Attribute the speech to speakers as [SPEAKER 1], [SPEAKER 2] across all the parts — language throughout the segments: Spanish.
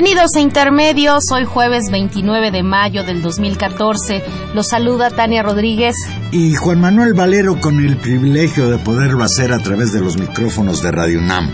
[SPEAKER 1] Bienvenidos a Intermedios, hoy jueves 29 de mayo del 2014. Los saluda Tania Rodríguez.
[SPEAKER 2] Y Juan Manuel Valero con el privilegio de poderlo hacer a través de los micrófonos de Radio UNAM.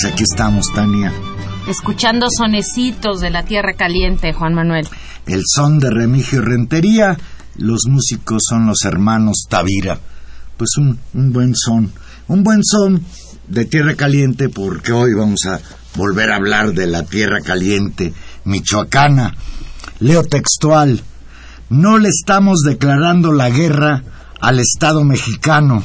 [SPEAKER 2] Pues aquí estamos, Tania.
[SPEAKER 1] Escuchando sonecitos de la tierra caliente, Juan Manuel.
[SPEAKER 2] El son de Remigio Rentería, los músicos son los hermanos Tavira. Pues un, un buen son, un buen son de tierra caliente porque hoy vamos a volver a hablar de la tierra caliente michoacana. Leo textual. No le estamos declarando la guerra al Estado mexicano,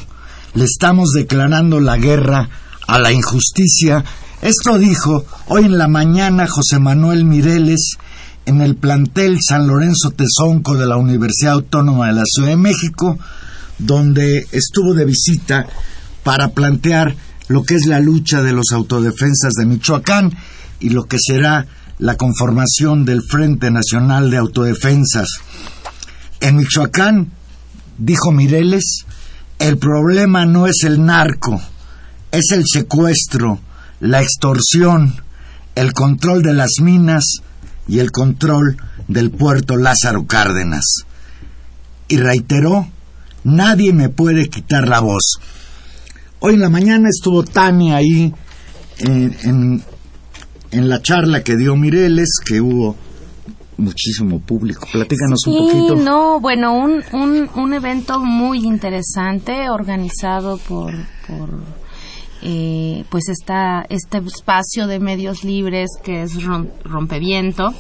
[SPEAKER 2] le estamos declarando la guerra a la injusticia. Esto dijo hoy en la mañana José Manuel Mireles en el plantel San Lorenzo Tezonco de la Universidad Autónoma de la Ciudad de México, donde estuvo de visita para plantear lo que es la lucha de los autodefensas de Michoacán y lo que será la conformación del Frente Nacional de Autodefensas. En Michoacán, dijo Mireles, el problema no es el narco, es el secuestro, la extorsión, el control de las minas y el control del puerto Lázaro Cárdenas. Y reiteró, nadie me puede quitar la voz. Hoy en la mañana estuvo Tania ahí en, en, en la charla que dio Mireles, que hubo muchísimo público. Platícanos
[SPEAKER 1] sí,
[SPEAKER 2] un poquito.
[SPEAKER 1] no, bueno, un, un, un evento muy interesante organizado por, por eh, pues esta, este espacio de medios libres que es rom, Rompeviento.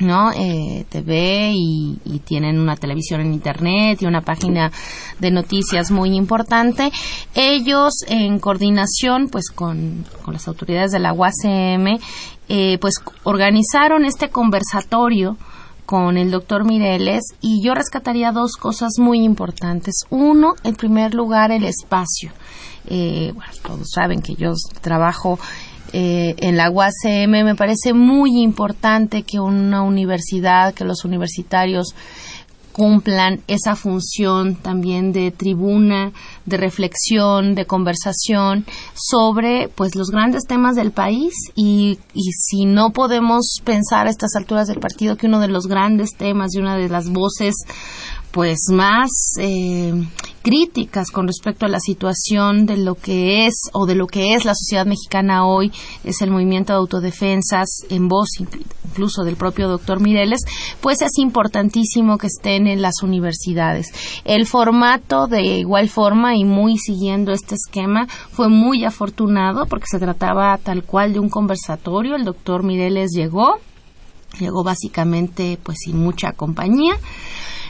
[SPEAKER 1] ¿no? Eh, TV y, y, tienen una televisión en internet y una página de noticias muy importante. Ellos en coordinación pues con, con las autoridades de la UACM eh, pues organizaron este conversatorio con el doctor Mireles y yo rescataría dos cosas muy importantes. Uno, en primer lugar, el espacio. Eh, bueno, todos saben que yo trabajo eh, en la UACM, me parece muy importante que una universidad, que los universitarios cumplan esa función también de tribuna, de reflexión, de conversación sobre pues los grandes temas del país. Y, y, si no podemos pensar a estas alturas del partido que uno de los grandes temas y una de las voces pues más eh, críticas con respecto a la situación de lo que es o de lo que es la sociedad mexicana hoy es el movimiento de autodefensas en voz incluso del propio doctor Mireles pues es importantísimo que estén en las universidades. El formato de igual forma y muy siguiendo este esquema fue muy afortunado porque se trataba tal cual de un conversatorio. El doctor Mireles llegó llegó básicamente pues sin mucha compañía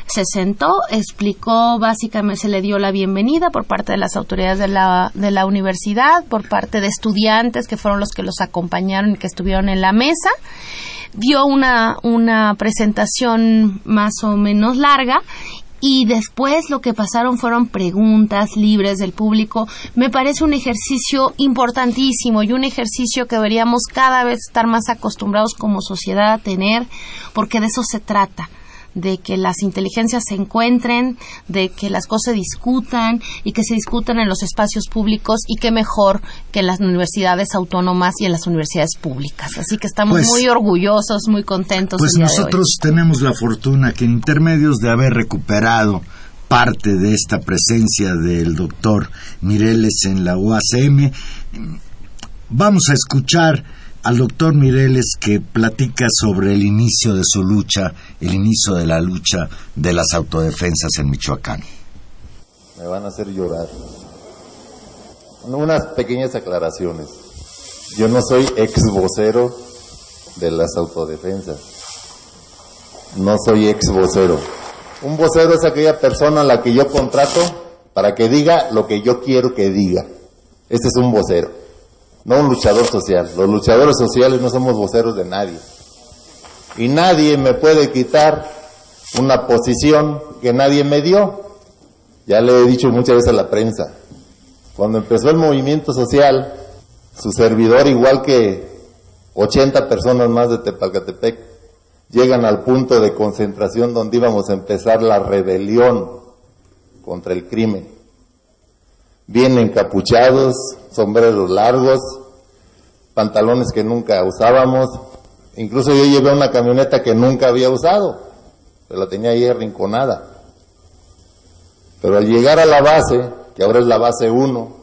[SPEAKER 1] se sentó, explicó básicamente, se le dio la bienvenida por parte de las autoridades de la, de la universidad, por parte de estudiantes que fueron los que los acompañaron y que estuvieron en la mesa dio una, una presentación más o menos larga y después lo que pasaron fueron preguntas libres del público. Me parece un ejercicio importantísimo y un ejercicio que deberíamos cada vez estar más acostumbrados como sociedad a tener, porque de eso se trata de que las inteligencias se encuentren, de que las cosas se discutan y que se discutan en los espacios públicos y qué mejor que en las universidades autónomas y en las universidades públicas. Así que estamos
[SPEAKER 2] Pues-
[SPEAKER 1] muy orgullosos, muy contentos.
[SPEAKER 2] Pues nosotros tenemos la fortuna que en intermedios de haber recuperado parte de esta presencia del doctor Mireles en la UACM, vamos a escuchar al doctor Mireles que platica sobre el inicio de su lucha, el inicio de la lucha de las autodefensas en Michoacán.
[SPEAKER 3] Me van a hacer llorar. Unas pequeñas aclaraciones. Yo no soy ex vocero de las autodefensas. No soy ex vocero. Un vocero es aquella persona a la que yo contrato para que diga lo que yo quiero que diga. Este es un vocero, no un luchador social. Los luchadores sociales no somos voceros de nadie. Y nadie me puede quitar una posición que nadie me dio. Ya le he dicho muchas veces a la prensa, cuando empezó el movimiento social, su servidor, igual que 80 personas más de Tepalcatepec, llegan al punto de concentración donde íbamos a empezar la rebelión contra el crimen. Bien encapuchados, sombreros largos, pantalones que nunca usábamos, incluso yo llevé una camioneta que nunca había usado, pero la tenía ahí arrinconada. Pero al llegar a la base, que ahora es la base 1,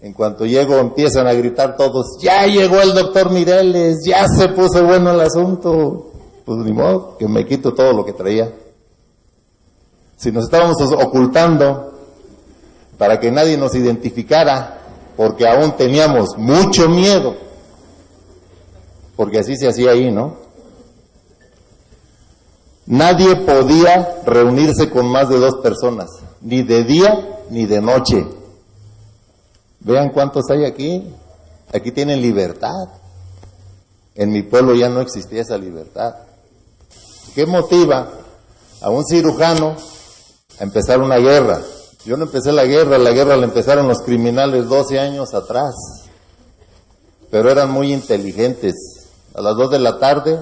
[SPEAKER 3] en cuanto llego empiezan a gritar todos, ya llegó el doctor Mireles, ya se puso bueno el asunto. Pues ni modo, que me quito todo lo que traía. Si nos estábamos ocultando para que nadie nos identificara, porque aún teníamos mucho miedo, porque así se hacía ahí, ¿no? Nadie podía reunirse con más de dos personas, ni de día ni de noche. Vean cuántos hay aquí. Aquí tienen libertad. En mi pueblo ya no existía esa libertad. ¿Qué motiva a un cirujano a empezar una guerra? Yo no empecé la guerra, la guerra la empezaron los criminales 12 años atrás. Pero eran muy inteligentes. A las 2 de la tarde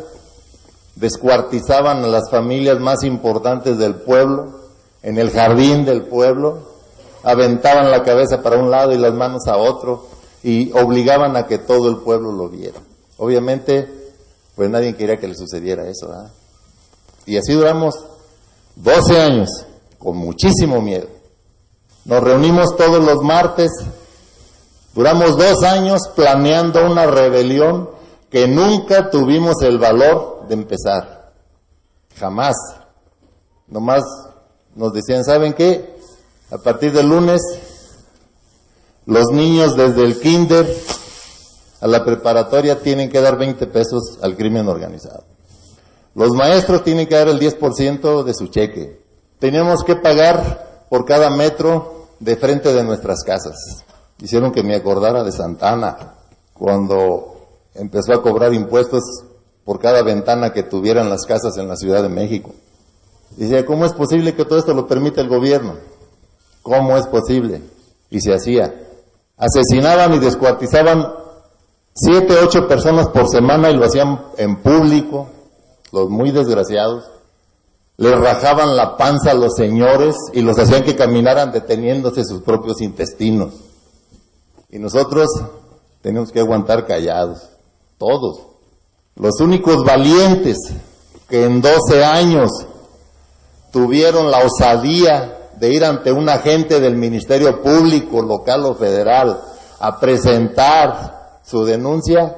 [SPEAKER 3] descuartizaban a las familias más importantes del pueblo, en el jardín del pueblo, aventaban la cabeza para un lado y las manos a otro y obligaban a que todo el pueblo lo viera. Obviamente, pues nadie quería que le sucediera eso. Y así duramos 12 años, con muchísimo miedo. Nos reunimos todos los martes, duramos dos años planeando una rebelión que nunca tuvimos el valor de empezar. Jamás. Nomás nos decían, ¿saben qué? A partir del lunes, los niños desde el kinder a la preparatoria tienen que dar 20 pesos al crimen organizado. Los maestros tienen que dar el 10% de su cheque. Teníamos que pagar por cada metro de frente de nuestras casas. Hicieron que me acordara de Santana, cuando empezó a cobrar impuestos por cada ventana que tuvieran las casas en la Ciudad de México. Dice, ¿cómo es posible que todo esto lo permita el gobierno? ¿Cómo es posible? Y se hacía. Asesinaban y descuartizaban siete, ocho personas por semana y lo hacían en público, los muy desgraciados. Les rajaban la panza a los señores y los hacían que caminaran deteniéndose sus propios intestinos. Y nosotros tenemos que aguantar callados, todos. Los únicos valientes que en 12 años tuvieron la osadía de ir ante un agente del Ministerio Público, local o federal, a presentar su denuncia,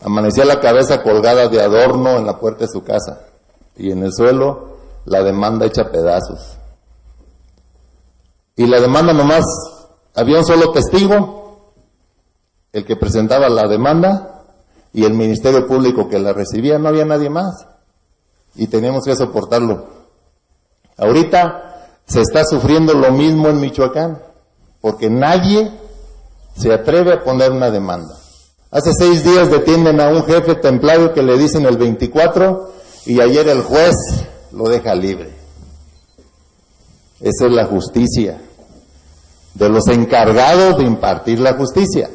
[SPEAKER 3] amanecía la cabeza colgada de adorno en la puerta de su casa y en el suelo la demanda hecha pedazos. Y la demanda nomás, había un solo testigo, el que presentaba la demanda y el Ministerio Público que la recibía, no había nadie más. Y teníamos que soportarlo. Ahorita se está sufriendo lo mismo en Michoacán, porque nadie se atreve a poner una demanda. Hace seis días detienen a un jefe templario que le dicen el 24 y ayer el juez lo deja libre. Esa es la justicia de los encargados de impartir la justicia.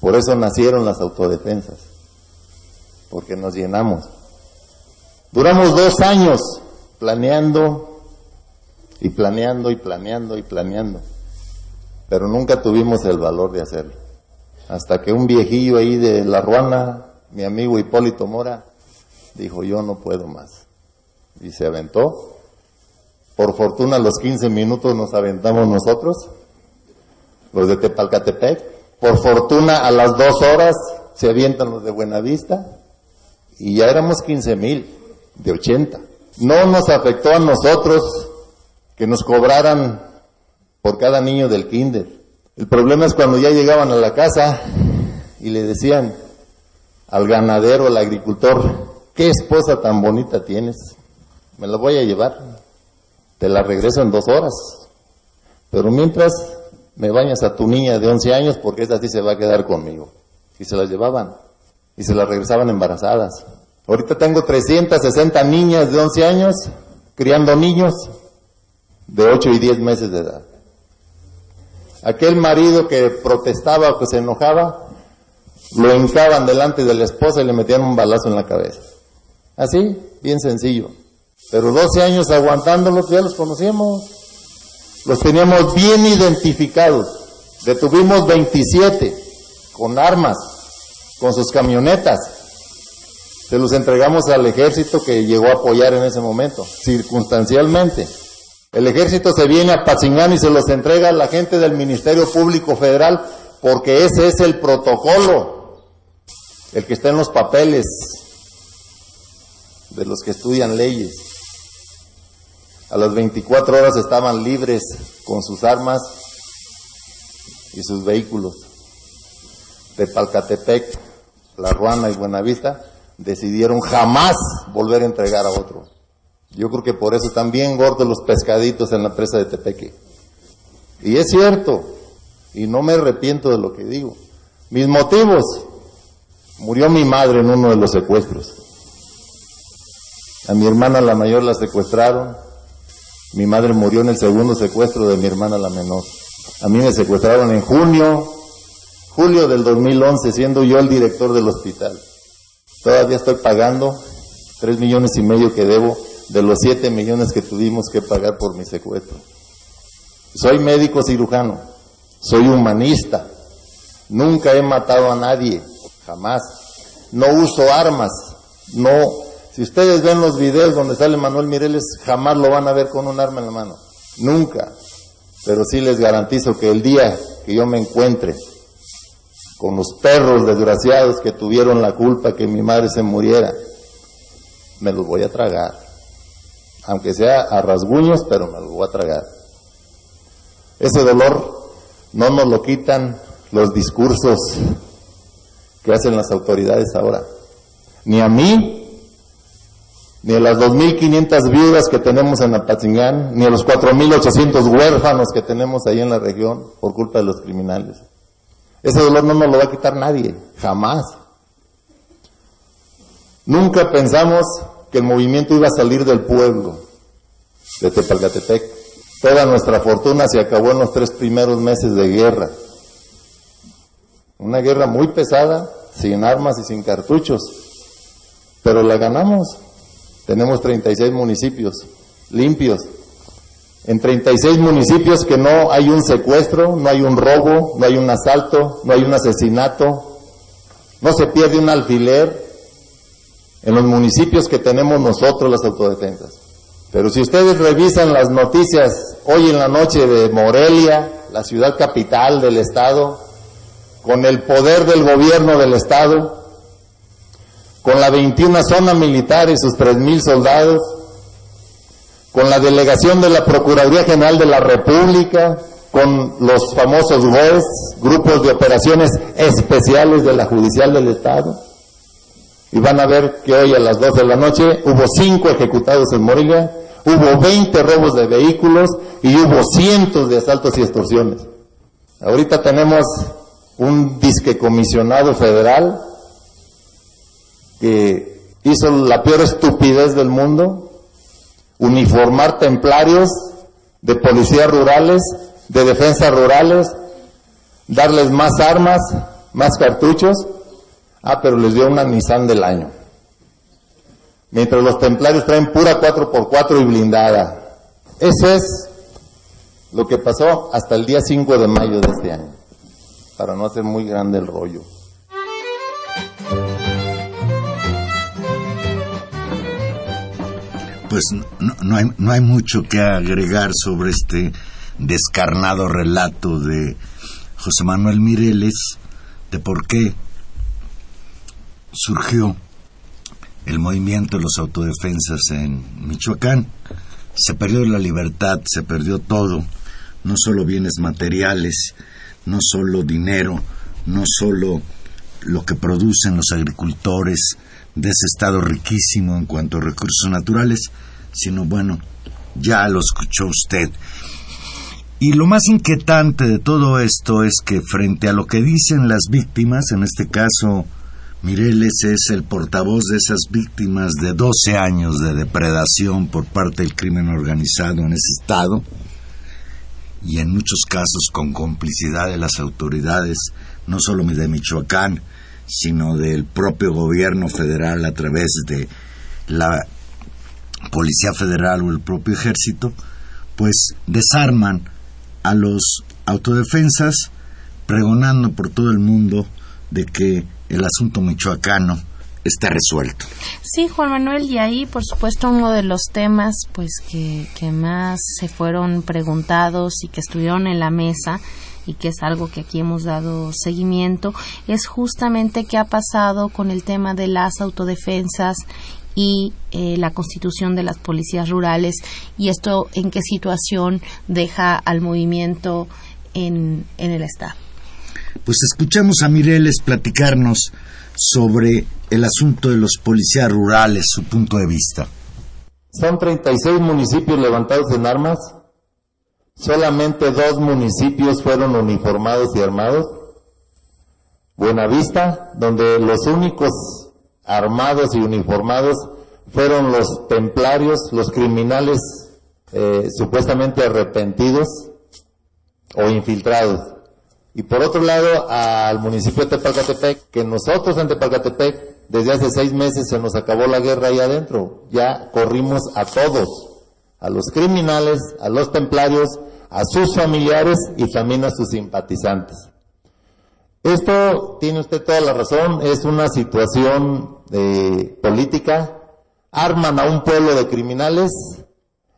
[SPEAKER 3] Por eso nacieron las autodefensas, porque nos llenamos. Duramos dos años planeando y planeando y planeando y planeando, pero nunca tuvimos el valor de hacerlo. Hasta que un viejillo ahí de La Ruana, mi amigo Hipólito Mora, dijo yo no puedo más. Y se aventó. Por fortuna los 15 minutos nos aventamos nosotros, los de Tepalcatepec. Por fortuna a las dos horas se avientan los de Buenavista y ya éramos 15 mil de 80. No nos afectó a nosotros que nos cobraran por cada niño del kinder. El problema es cuando ya llegaban a la casa y le decían al ganadero, al agricultor, ¿qué esposa tan bonita tienes? Me la voy a llevar. Te la regreso en dos horas. Pero mientras me bañas a tu niña de 11 años porque esa sí se va a quedar conmigo. Y se las llevaban. Y se las regresaban embarazadas. Ahorita tengo 360 niñas de 11 años criando niños de 8 y 10 meses de edad. Aquel marido que protestaba o que se enojaba, lo hincaban delante de la esposa y le metían un balazo en la cabeza. Así, bien sencillo. Pero 12 años aguantándolos, ya los conocíamos. Los teníamos bien identificados. Detuvimos 27 con armas, con sus camionetas. Se los entregamos al ejército que llegó a apoyar en ese momento, circunstancialmente. El ejército se viene a Pachingán y se los entrega a la gente del Ministerio Público Federal porque ese es el protocolo, el que está en los papeles de los que estudian leyes. A las 24 horas estaban libres con sus armas y sus vehículos. De Palcatepec, La Ruana y Buenavista decidieron jamás volver a entregar a otro. Yo creo que por eso están bien gordos los pescaditos en la presa de Tepeque. Y es cierto, y no me arrepiento de lo que digo. Mis motivos, murió mi madre en uno de los secuestros. A mi hermana la mayor la secuestraron. Mi madre murió en el segundo secuestro de mi hermana la menor. A mí me secuestraron en junio, julio del 2011, siendo yo el director del hospital. Todavía estoy pagando tres millones y medio que debo de los 7 millones que tuvimos que pagar por mi secuestro. Soy médico cirujano, soy humanista, nunca he matado a nadie, jamás. No uso armas, no. Si ustedes ven los videos donde sale Manuel Mireles, jamás lo van a ver con un arma en la mano, nunca. Pero sí les garantizo que el día que yo me encuentre con los perros desgraciados que tuvieron la culpa que mi madre se muriera, me los voy a tragar aunque sea a rasguños, pero me lo voy a tragar. Ese dolor no nos lo quitan los discursos que hacen las autoridades ahora, ni a mí, ni a las 2.500 viudas que tenemos en Apatzingán, ni a los 4.800 huérfanos que tenemos ahí en la región por culpa de los criminales. Ese dolor no nos lo va a quitar nadie, jamás. Nunca pensamos que el movimiento iba a salir del pueblo de Tepalcatepec. Toda nuestra fortuna se acabó en los tres primeros meses de guerra. Una guerra muy pesada, sin armas y sin cartuchos, pero la ganamos. Tenemos 36 municipios limpios. En 36 municipios que no hay un secuestro, no hay un robo, no hay un asalto, no hay un asesinato, no se pierde un alfiler, en los municipios que tenemos nosotros las autodefensas. Pero si ustedes revisan las noticias hoy en la noche de Morelia, la ciudad capital del estado, con el poder del gobierno del estado, con la 21 zona militar y sus 3.000 soldados, con la delegación de la Procuraduría General de la República, con los famosos GOES, grupos de operaciones especiales de la Judicial del Estado, y van a ver que hoy a las 2 de la noche hubo cinco ejecutados en Morelia, hubo 20 robos de vehículos y hubo cientos de asaltos y extorsiones. Ahorita tenemos un disque comisionado federal que hizo la peor estupidez del mundo, uniformar templarios de policías rurales, de defensas rurales, darles más armas, más cartuchos, ah, pero les dio una Nissan del año. Mientras los templarios traen pura 4x4 y blindada. Eso es lo que pasó hasta el día 5 de mayo de este año, para no hacer muy grande el rollo.
[SPEAKER 2] Pues no, hay, no hay mucho que agregar sobre este descarnado relato de José Manuel Mireles de por qué surgió el movimiento de los autodefensas en Michoacán. Se perdió la libertad, se perdió todo, no solo bienes materiales, no solo dinero, no solo lo que producen los agricultores de ese estado riquísimo en cuanto a recursos naturales, sino bueno, ya lo escuchó usted. Y lo más inquietante de todo esto es que frente a lo que dicen las víctimas, en este caso Mireles es el portavoz de esas víctimas de 12 años de depredación por parte del crimen organizado en ese estado y en muchos casos con complicidad de las autoridades, no solo de Michoacán, sino del propio gobierno federal a través de la Policía Federal o el propio ejército, pues desarman a los autodefensas pregonando por todo el mundo de que el asunto michoacano está resuelto.
[SPEAKER 1] Sí, Juan Manuel, y ahí, por supuesto, uno de los temas pues que, que más se fueron preguntados y que estuvieron en la mesa y que es algo que aquí hemos dado seguimiento, es justamente qué ha pasado con el tema de las autodefensas y eh, la constitución de las policías rurales y esto en qué situación deja al movimiento en, en el Estado.
[SPEAKER 2] Pues escuchamos a Mireles platicarnos sobre el asunto de los policías rurales, su punto de vista.
[SPEAKER 3] Son 36 municipios levantados en armas, solamente dos municipios fueron uniformados y armados. Buenavista, donde los únicos armados y uniformados fueron los templarios, los criminales eh, supuestamente arrepentidos o infiltrados. Y por otro lado, al municipio de Tepalcatepec, que nosotros en Tepalcatepec, desde hace seis meses se nos acabó la guerra ahí adentro. Ya corrimos a todos, a los criminales, a los templarios, a sus familiares y también a sus simpatizantes. Esto tiene usted toda la razón, es una situación de política. Arman a un pueblo de criminales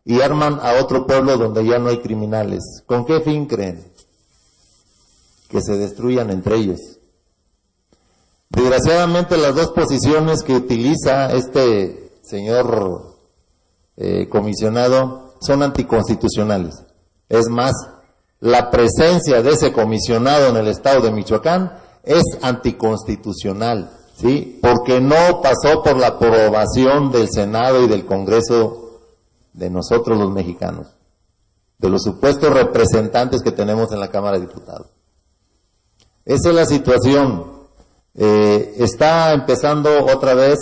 [SPEAKER 3] y arman a otro pueblo donde ya no hay criminales. ¿Con qué fin creen? que se destruyan entre ellos. Desgraciadamente las dos posiciones que utiliza este señor eh, comisionado son anticonstitucionales. Es más, la presencia de ese comisionado en el estado de Michoacán es anticonstitucional, ¿sí? Porque no pasó por la aprobación del Senado y del Congreso de nosotros los mexicanos, de los supuestos representantes que tenemos en la Cámara de Diputados. Esa es la situación. Eh, está empezando otra vez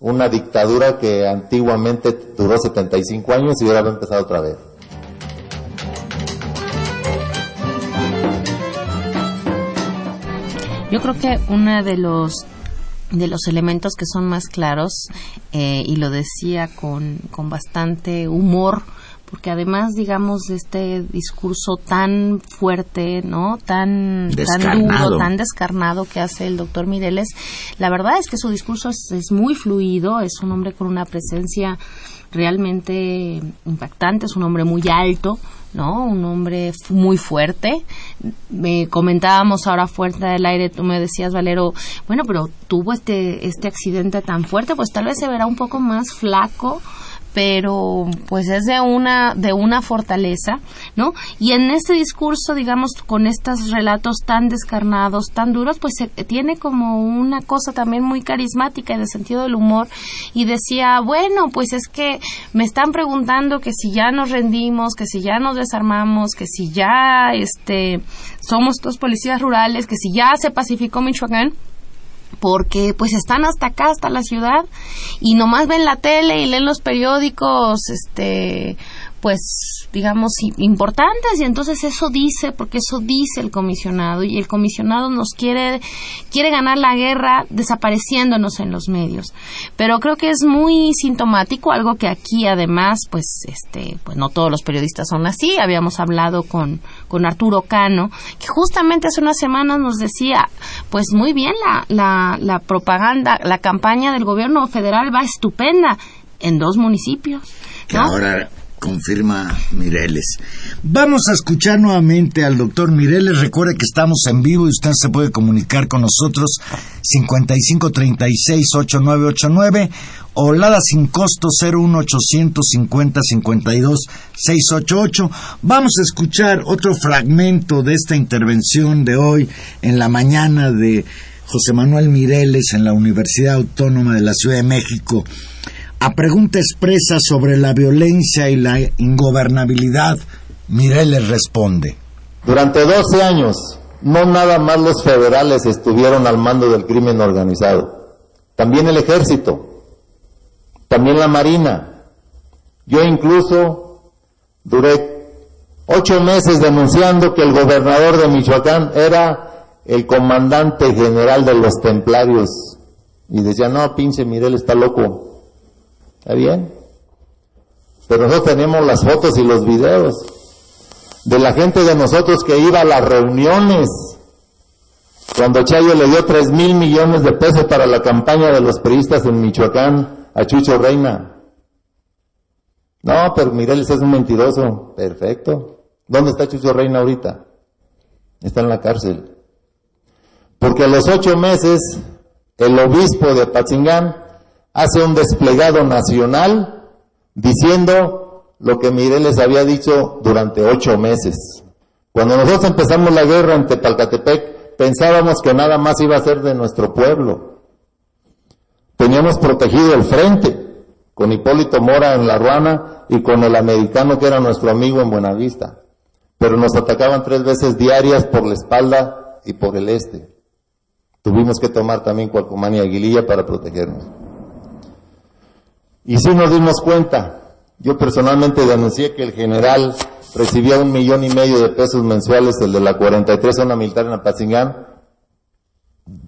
[SPEAKER 3] una dictadura que antiguamente duró 75 años y ahora va a empezar otra vez.
[SPEAKER 1] Yo creo que uno de los de los elementos que son más claros eh, y lo decía con, con bastante humor porque además, digamos, de este discurso tan fuerte, ¿no? Tan, tan duro, tan descarnado que hace el doctor Mireles, la verdad es que su discurso es, muy fluido, es un hombre con una presencia realmente impactante, es un hombre muy alto, ¿no? Un hombre muy fuerte. Me comentábamos ahora fuerte del aire, tú me decías, Valero, bueno, pero tuvo este, este accidente tan fuerte, pues tal vez se verá un poco más flaco, pero pues es de una de una fortaleza, ¿no? Y en este discurso, digamos, con estos relatos tan descarnados, tan duros, pues tiene como una cosa también muy carismática en el sentido del humor y decía, bueno, pues es que me están preguntando que si ya nos rendimos, que si ya nos desarmamos, que si ya este somos dos policías rurales, que si ya se pacificó Michoacán, porque pues están hasta acá, hasta la ciudad, y nomás ven la tele y leen los periódicos, este, pues digamos importantes y entonces eso dice porque eso dice el comisionado y el comisionado nos quiere quiere ganar la guerra desapareciéndonos en los medios. Pero creo que es muy sintomático algo que aquí además pues este pues no todos los periodistas son así. Habíamos hablado con con Arturo Cano que justamente hace unas semanas nos decía pues muy bien la la, la propaganda la campaña del gobierno federal va estupenda en dos municipios
[SPEAKER 2] ahora confirma Mireles. Vamos a escuchar nuevamente al doctor Mireles. Recuerde que estamos en vivo y usted se puede comunicar con nosotros 5536-8989 o Lada sin costo 01850 52 688. Vamos a escuchar otro fragmento de esta intervención de hoy en la mañana de José Manuel Mireles en la Universidad Autónoma de la Ciudad de México a pregunta expresa sobre la violencia y la ingobernabilidad, Mireles responde.
[SPEAKER 3] Durante 12 años, no nada más los federales estuvieron al mando del crimen organizado, también el ejército, también la marina. Yo incluso duré ocho meses denunciando que el gobernador de Michoacán era el comandante general de los templarios. Y decía, no, pinche Mireles está loco. ¿Está bien? Pero nosotros tenemos las fotos y los videos de la gente de nosotros que iba a las reuniones. Cuando Chayo le dio tres mil millones de pesos para la campaña de los periodistas en Michoacán a Chucho Reina. No, pero Mireles es un mentiroso. Perfecto. ¿Dónde está Chucho Reina ahorita? Está en la cárcel. Porque a los ocho meses, el obispo de Patzingán hace un desplegado nacional diciendo lo que Mireles había dicho durante ocho meses. Cuando nosotros empezamos la guerra en Tepalcatepec, pensábamos que nada más iba a ser de nuestro pueblo. Teníamos protegido el frente con Hipólito Mora en La Ruana y con el americano que era nuestro amigo en Buenavista. Pero nos atacaban tres veces diarias por la espalda y por el este. Tuvimos que tomar también Cualcomán y Aguililla para protegernos. Y sí nos dimos cuenta. Yo personalmente denuncié que el general recibía un millón y medio de pesos mensuales, el de la 43 zona militar en Apazingán,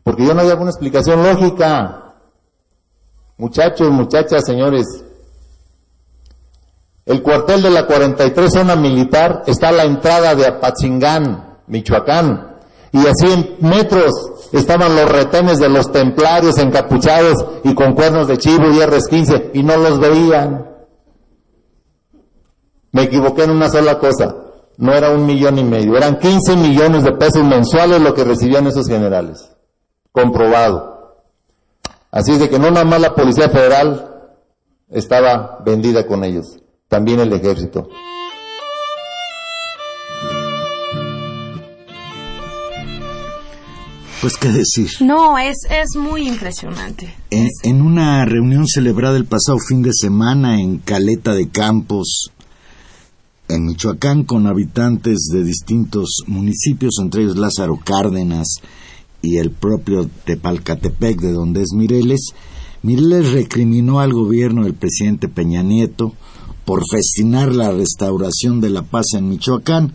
[SPEAKER 3] porque yo no había alguna explicación lógica. Muchachos, muchachas, señores, el cuartel de la 43 zona militar está a la entrada de Apachingán, Michoacán, y a 100 metros estaban los retenes de los templarios encapuchados y con cuernos de chivo y R-15 y no los veían. Me equivoqué en una sola cosa. No era un millón y medio, eran 15 millones de pesos mensuales lo que recibían esos generales. Comprobado. Así es de que no nada más la Policía Federal estaba vendida con ellos, también el ejército.
[SPEAKER 2] Pues qué decir.
[SPEAKER 1] No, es, es muy impresionante.
[SPEAKER 2] En, una reunión celebrada el pasado fin de semana en Caleta de Campos, en Michoacán, con habitantes de distintos municipios, entre ellos Lázaro Cárdenas y el propio Tepalcatepec, de donde es Mireles, Mireles recriminó al gobierno del presidente Peña Nieto por festinar la restauración de la paz en Michoacán,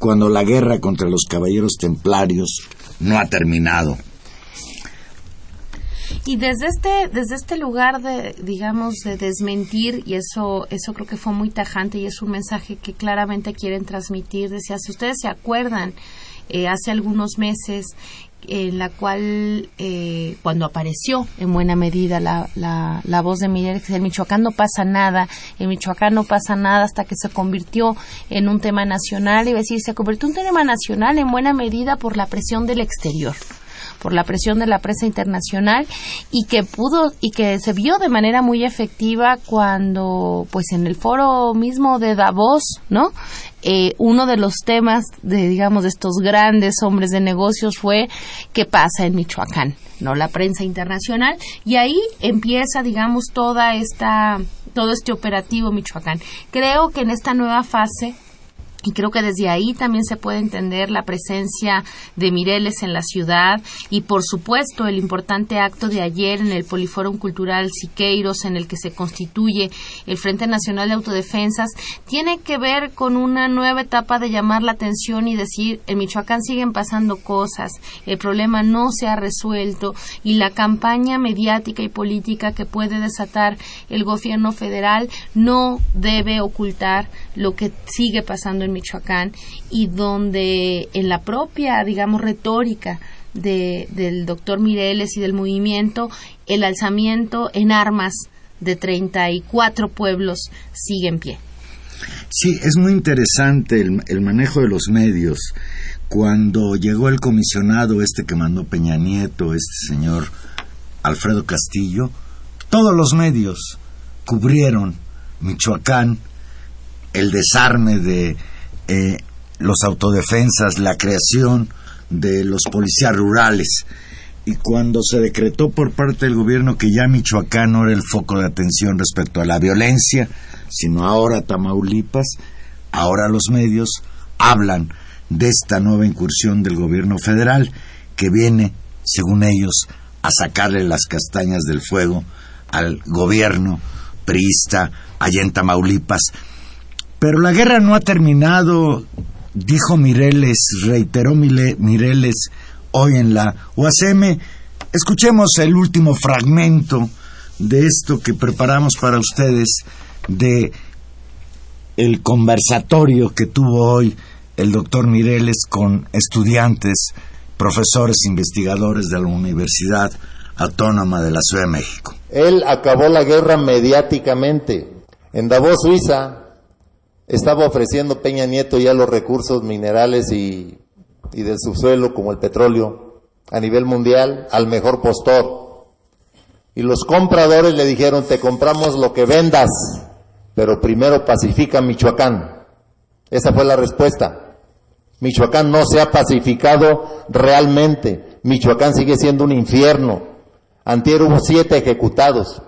[SPEAKER 2] cuando la guerra contra los caballeros templarios no ha terminado.
[SPEAKER 1] Y desde este, desde este lugar de, digamos, de desmentir, y eso, eso creo que fue muy tajante y es un mensaje que claramente quieren transmitir, decía, si ustedes se acuerdan, eh, hace algunos meses en la cual eh, cuando apareció en buena medida la, la, la voz de Miguel, que en Michoacán no pasa nada, en Michoacán no pasa nada hasta que se convirtió en un tema nacional, y decir, se convirtió en un tema nacional en buena medida por la presión del exterior por la presión de la prensa internacional y que pudo y que se vio de manera muy efectiva cuando pues en el foro mismo de Davos, ¿no? Eh, uno de los temas de digamos de estos grandes hombres de negocios fue qué pasa en Michoacán, no la prensa internacional y ahí empieza digamos toda esta todo este operativo Michoacán. Creo que en esta nueva fase y creo que desde ahí también se puede entender la presencia de Mireles en la ciudad y, por supuesto, el importante acto de ayer en el Poliforum Cultural Siqueiros, en el que se constituye el Frente Nacional de Autodefensas, tiene que ver con una nueva etapa de llamar la atención y decir, en Michoacán siguen pasando cosas, el problema no se ha resuelto y la campaña mediática y política que puede desatar el gobierno federal no debe ocultar lo que sigue pasando en Michoacán y donde en la propia, digamos, retórica del doctor Mireles y del movimiento, el alzamiento en armas de 34 pueblos sigue en pie.
[SPEAKER 2] Sí, es muy interesante el, el, manejo de los medios. Cuando llegó el comisionado este que mandó Peña Nieto, este señor Alfredo Castillo, todos los medios cubrieron Michoacán, el desarme de eh, los autodefensas, la creación de los policías rurales. Y cuando se decretó por parte del gobierno que ya Michoacán no era el foco de atención respecto a la violencia, sino ahora Tamaulipas, ahora los medios hablan de esta nueva incursión del gobierno federal que viene, según ellos, a sacarle las castañas del fuego al gobierno priista allá en Tamaulipas pero la guerra no ha terminado, dijo Mireles, reiteró Mireles hoy en la UACM. Escuchemos el último fragmento de esto que preparamos para ustedes de el conversatorio que tuvo hoy el doctor Mireles con estudiantes, profesores, investigadores de la Universidad Autónoma de la Ciudad de México.
[SPEAKER 3] Él acabó la guerra mediáticamente. En Davos, Suiza, estaba ofreciendo Peña Nieto ya los recursos minerales y, del subsuelo como el petróleo a nivel mundial al mejor postor. Y los compradores le dijeron, te compramos lo que vendas, pero primero pacifica Michoacán. Esa fue la respuesta. Michoacán no se ha pacificado realmente. Michoacán sigue siendo un infierno. Antier hubo siete ejecutados.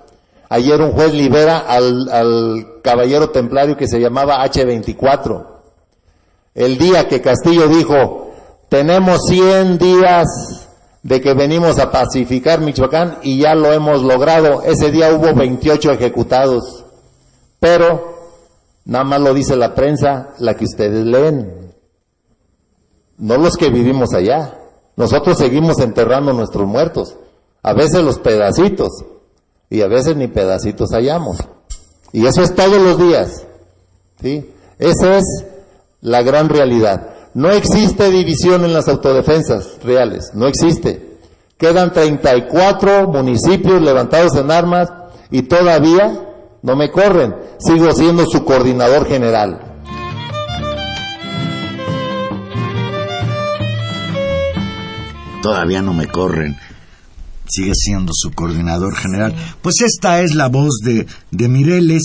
[SPEAKER 3] Ayer un juez libera al, caballero templario que se llamaba H24. El día que Castillo dijo, tenemos 100 días de que venimos a pacificar Michoacán y ya lo hemos logrado. Ese día hubo 28 ejecutados. Pero nada más lo dice la prensa, la que ustedes leen. No los que vivimos allá. Nosotros seguimos enterrando nuestros muertos. A veces los pedacitos y a veces ni pedacitos hallamos. Y eso es todos los días. ¿sí? Esa es la gran realidad. No existe división en las autodefensas reales, no existe. Quedan 34 municipios levantados en armas y todavía no me corren. Sigo siendo su coordinador general.
[SPEAKER 2] Todavía no me corren sigue siendo su coordinador general. Pues esta es la voz de, de Mireles.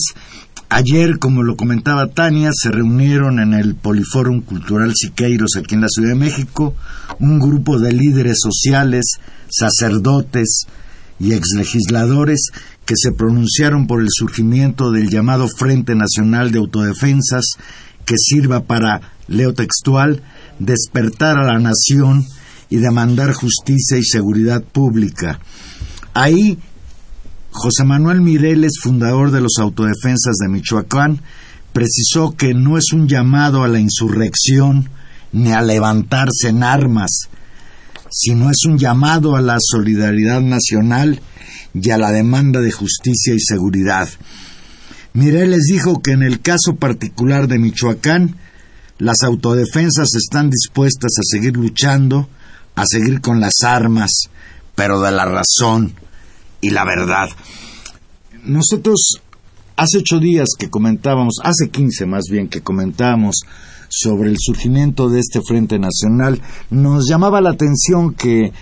[SPEAKER 2] Ayer, como lo comentaba Tania, se reunieron en el Poliforum Cultural Siqueiros aquí en la Ciudad de México un grupo de líderes sociales, sacerdotes y exlegisladores que se pronunciaron por el surgimiento del llamado Frente Nacional de Autodefensas que sirva para, leo textual, despertar a la nación y demandar justicia y seguridad pública. Ahí, José Manuel Mireles, fundador de los autodefensas de Michoacán, precisó que no es un llamado a la insurrección ni a levantarse en armas, sino es un llamado a la solidaridad nacional y a la demanda de justicia y seguridad. Mireles dijo que en el caso particular de Michoacán, las autodefensas están dispuestas a seguir luchando a seguir con las armas, pero de la razón y la verdad. Nosotros hace ocho días que comentábamos, hace quince más bien que comentábamos sobre el surgimiento de este Frente Nacional, nos llamaba la atención que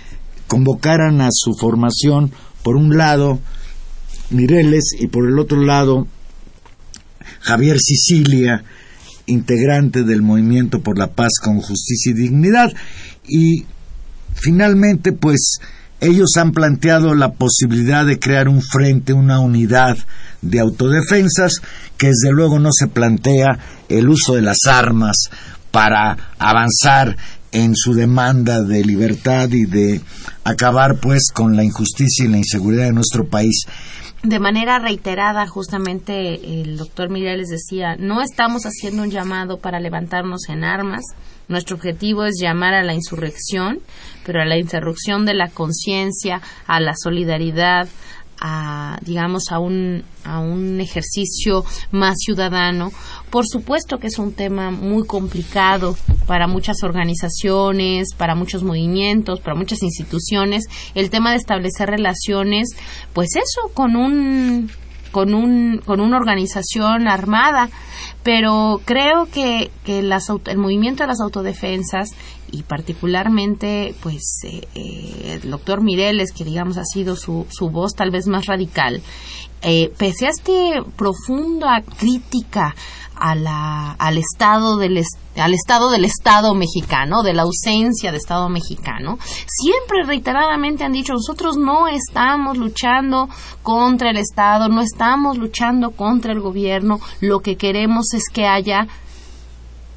[SPEAKER 2] convocaran a su formación, por un lado, Mireles y por el otro lado, Javier Sicilia, integrante del Movimiento por la Paz con Justicia y Dignidad. Y finalmente, pues, ellos han planteado la posibilidad de crear un frente, una unidad de autodefensas, que desde luego no se plantea el uso de las armas para avanzar en su demanda de libertad y de acabar pues con la injusticia y la inseguridad de nuestro país.
[SPEAKER 1] De manera reiterada, justamente el doctor Mireles decía, no estamos haciendo un llamado para levantarnos en armas, nuestro objetivo es llamar a la insurrección, pero a la interrupción de la conciencia, a la solidaridad, a digamos a un a un ejercicio más ciudadano. Por supuesto que es un tema muy complicado para muchas organizaciones para muchos movimientos para muchas instituciones el tema de establecer relaciones pues eso con un con, un, con una organización armada, pero creo que, que las, el movimiento de las autodefensas y particularmente pues eh, eh, el doctor Mireles, que digamos ha sido su, su voz tal vez más radical, eh, pese a esta profunda crítica a la, al estado del al estado del Estado mexicano, de la ausencia de Estado mexicano, siempre reiteradamente han dicho nosotros no estamos luchando contra el Estado, no estamos luchando contra el gobierno, lo que queremos es que haya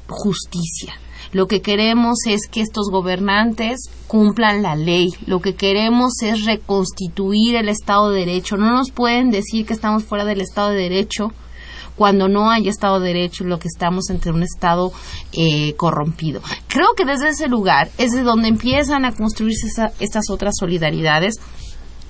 [SPEAKER 1] justicia. Lo que queremos es que estos gobernantes cumplan la ley. Lo que queremos es reconstituir el Estado de Derecho. No nos pueden decir que estamos fuera del Estado de Derecho cuando no hay Estado de Derecho, lo que estamos entre un Estado eh, corrompido. Creo que desde ese lugar es de donde empiezan a construirse estas otras solidaridades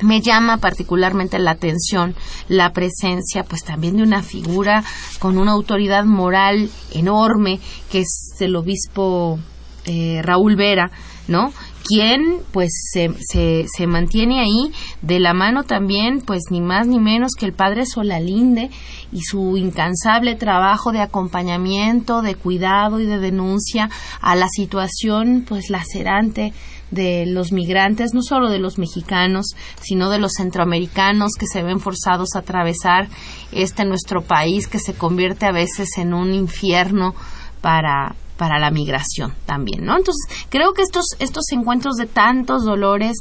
[SPEAKER 1] me llama particularmente la atención la presencia pues también de una figura con una autoridad moral enorme que es el obispo eh, Raúl Vera, ¿no? quien pues se, se, se, mantiene ahí de la mano también pues ni más ni menos que el padre Solalinde y su incansable trabajo de acompañamiento, de cuidado y de denuncia a la situación pues lacerante de los migrantes, no solo de los mexicanos, sino de los centroamericanos que se ven forzados a atravesar este nuestro país que se convierte a veces en un infierno para para la migración también, ¿no? Entonces, creo que estos, estos encuentros de tantos dolores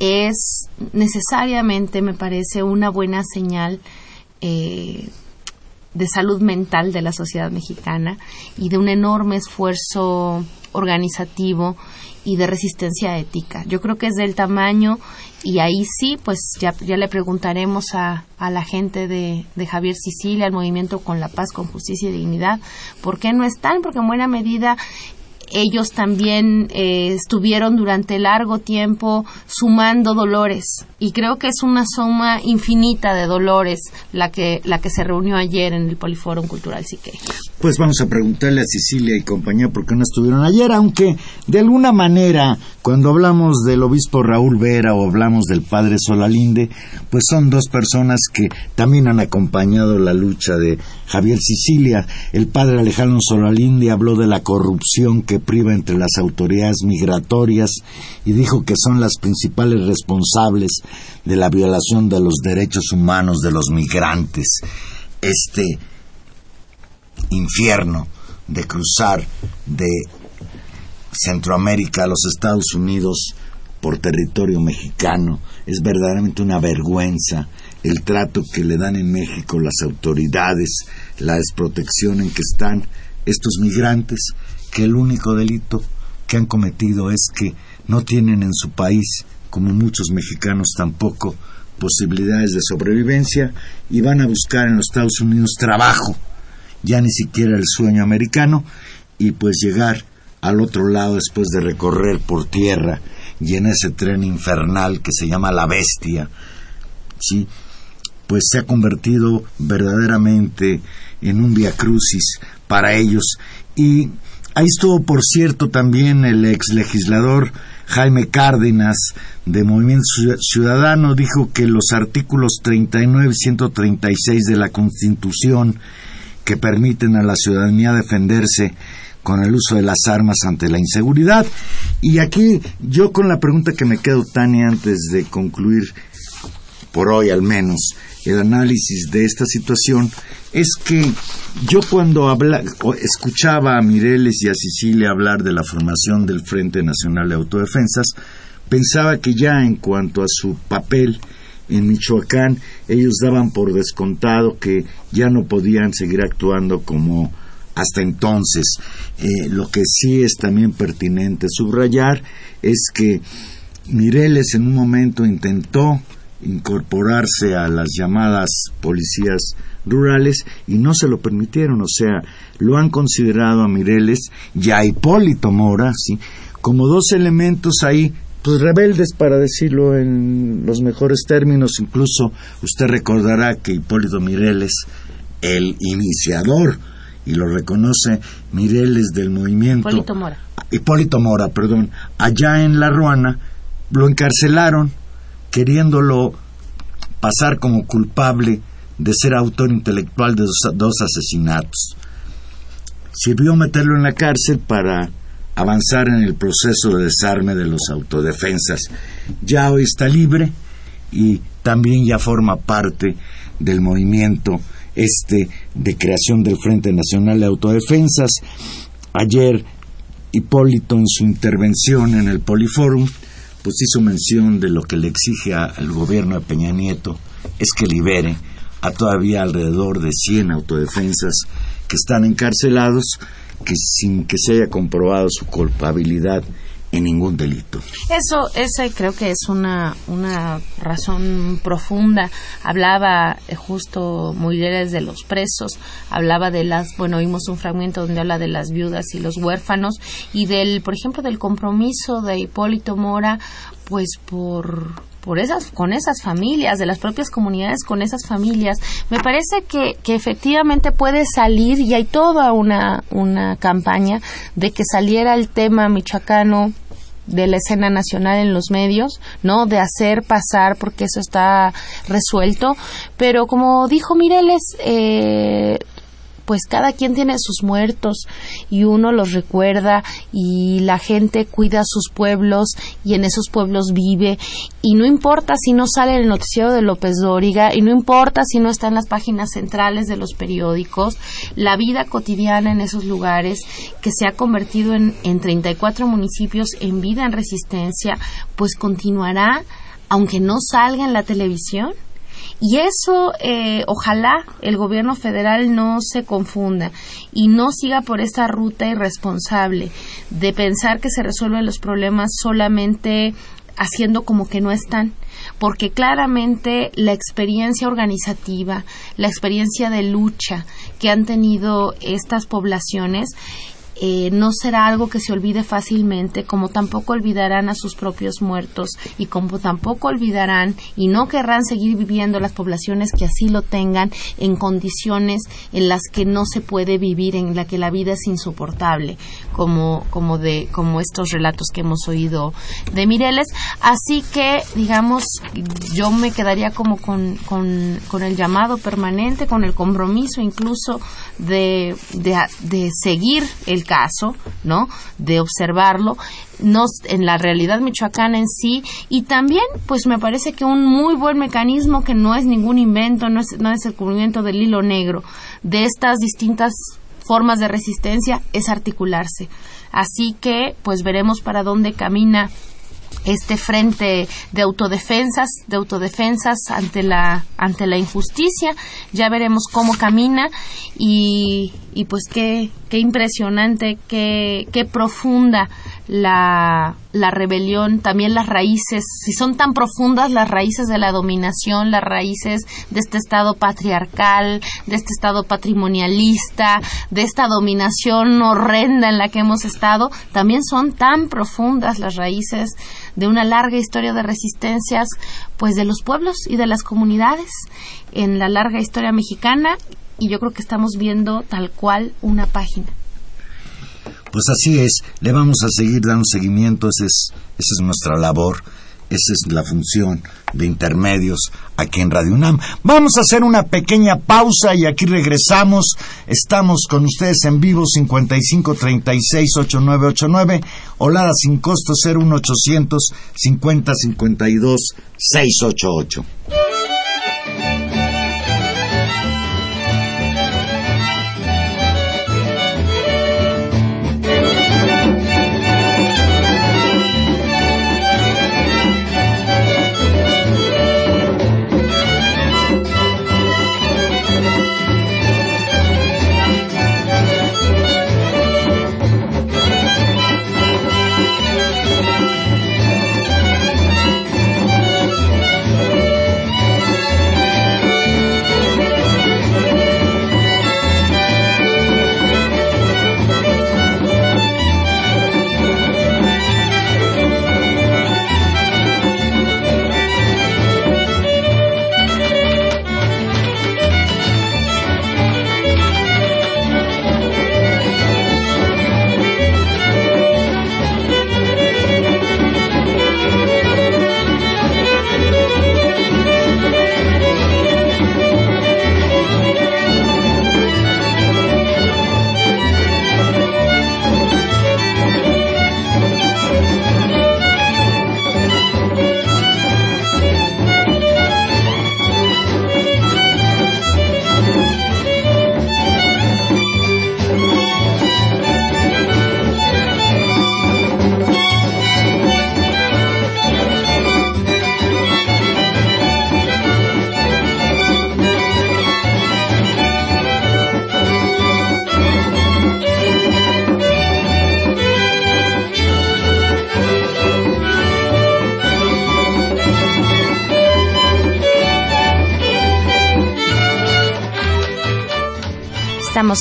[SPEAKER 1] es necesariamente, me parece, una buena señal eh, de salud mental de la sociedad mexicana y de un enorme esfuerzo organizativo y de resistencia ética. Yo creo que es del tamaño y ahí sí, pues ya, ya le preguntaremos a, a la gente de, de, Javier Sicilia, al movimiento con la paz, con justicia y dignidad, ¿por qué no están? Porque en buena medida ellos también eh, estuvieron durante largo tiempo sumando dolores y creo que es una suma infinita de dolores la que la que se reunió ayer en el Poliforum Cultural Sique.
[SPEAKER 2] Pues vamos a preguntarle a Sicilia y compañía por qué no estuvieron ayer, aunque de alguna manera cuando hablamos del obispo Raúl Vera o hablamos del padre Solalinde, pues son dos personas que también han acompañado la lucha de Javier Sicilia. El padre Alejandro Solalinde habló de la corrupción que priva entre las autoridades migratorias y dijo que son las principales responsables de la violación de los derechos humanos de los migrantes. Este infierno de cruzar de Centroamérica a los Estados Unidos por territorio mexicano es verdaderamente una vergüenza el trato que le dan en México las autoridades, la desprotección en que están estos migrantes, que el único delito que han cometido es que no tienen en su país, como muchos mexicanos tampoco, posibilidades de sobrevivencia y van a buscar en los Estados Unidos trabajo, ya ni siquiera el sueño americano, y pues llegar al otro lado después de recorrer por tierra y en ese tren infernal que se llama la bestia, ¿sí? Pues se ha convertido verdaderamente en un viacrucis para ellos. Y ahí estuvo, por cierto, también el ex legislador Jaime Cárdenas de Movimiento Ciudadano, dijo que los artículos 39 y 136 de la Constitución que permiten a la ciudadanía defenderse con el uso de las armas ante la inseguridad. Y aquí yo con la pregunta que me quedo, Tania, antes de concluir, por hoy al menos, el análisis de esta situación, es que yo cuando habla, escuchaba a Mireles y a Sicilia hablar de la formación del Frente Nacional de Autodefensas, pensaba que ya en cuanto a su papel en Michoacán, ellos daban por descontado que ya no podían seguir actuando como hasta entonces. Eh, lo que sí es también pertinente subrayar es que Mireles en un momento intentó incorporarse a las llamadas policías rurales y no se lo permitieron, o sea, lo han considerado a Mireles y a Hipólito Mora, ¿sí? como dos elementos ahí pues rebeldes para decirlo en los mejores términos, incluso usted recordará que Hipólito Mireles, el iniciador, y lo reconoce Mireles del movimiento
[SPEAKER 1] Hipólito Mora.
[SPEAKER 2] Hipólito Mora, perdón, allá en La Ruana, lo encarcelaron queriéndolo pasar como culpable de ser autor intelectual de dos, asesinatos. Sirvió meterlo en la cárcel para avanzar en el proceso de desarme de los autodefensas. Ya hoy está libre y también ya forma parte del movimiento este de creación del Frente Nacional de Autodefensas. Ayer Hipólito en su intervención en el Poliforum pues hizo mención de lo que le exige al gobierno de Peña Nieto es que libere a todavía alrededor de 100 autodefensas que están encarcelados que sin que se haya comprobado su culpabilidad en ningún delito.
[SPEAKER 1] Eso, esa creo que es una, una razón profunda. Hablaba eh, justo Moireles de los presos, hablaba de las, bueno, oímos un fragmento donde habla de las viudas y los huérfanos y del, por ejemplo, del compromiso de Hipólito Mora, pues por por esas, con esas familias, de las propias comunidades con esas familias. Me parece que, que efectivamente puede salir, y hay toda una, una campaña de que saliera el tema michoacano de la escena nacional en los medios, ¿no? De hacer pasar, porque eso está resuelto. Pero como dijo Mireles, eh, pues cada quien tiene sus muertos y uno los recuerda y la gente cuida sus pueblos y en esos pueblos vive. Y no importa si no sale el noticiero de López Dóriga y no importa si no está en las páginas centrales de los periódicos, la vida cotidiana en esos lugares que se ha convertido en, en 34 municipios en vida en resistencia, pues continuará aunque no salga en la televisión y eso, eh, ojalá el gobierno federal no se confunda y no siga por esta ruta irresponsable de pensar que se resuelven los problemas solamente haciendo como que no están. Porque claramente la experiencia organizativa, la experiencia de lucha que han tenido estas poblaciones eh, no será algo que se olvide fácilmente, como tampoco olvidarán a sus propios muertos y como tampoco olvidarán y no querrán seguir viviendo las poblaciones que así lo tengan en condiciones en las que no se puede vivir, en la que la vida es insoportable, como, como, de, como estos relatos que hemos oído de Mireles. Así que, digamos, yo me quedaría como con, con, con el llamado permanente, con el compromiso incluso de, de, de seguir el caso, ¿no? De observarlo, no en la realidad michoacana en sí y también, pues me parece que un muy buen mecanismo que no es ningún invento, no es, no es el cubrimiento del hilo negro de estas distintas formas de resistencia es articularse. Así que, pues veremos para dónde camina este frente de autodefensas, de autodefensas ante la ante la injusticia. Ya veremos cómo camina y, y pues qué, qué impresionante, qué, qué profunda la, la rebelión, también las raíces, si son tan profundas las raíces de la dominación, las raíces de este estado patriarcal, de este estado patrimonialista, de esta dominación horrenda en la que hemos estado, también son tan profundas las raíces de una larga historia de resistencias, pues de los pueblos y de las comunidades en la larga historia mexicana y yo creo que estamos viendo tal cual una página.
[SPEAKER 2] Pues así es, le vamos a seguir dando seguimiento, esa es, es nuestra labor Esa es la función de intermedios aquí en Radio UNAM. Vamos a hacer una pequeña pausa y aquí regresamos. Estamos con ustedes en vivo 55368989, Olada sin costo 01800 5052 688.